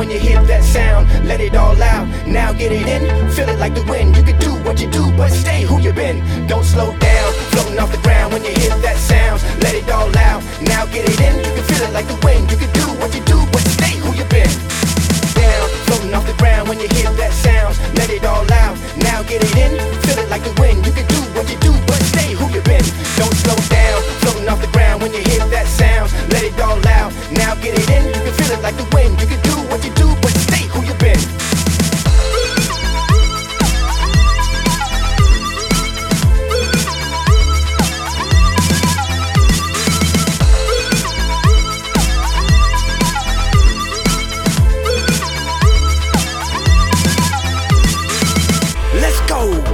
when you hear that sound. Let it all out, now get it in. Feel it like the wind. You can do what you do, but stay who you been. Don't slow down, floating off the ground when you hear that sound. Let it all out, now get it in. You can feel it like the wind. You can do what you do, but stay who you been. Down, floating off the ground when you hear that sound. Let it all out, now get it in. Feel it like the wind. You can do what you do, but stay who you been. Don't slow down, floating off the ground when you hear that sound. Let it all out, now get it in. You can feel it like the wind. You can go.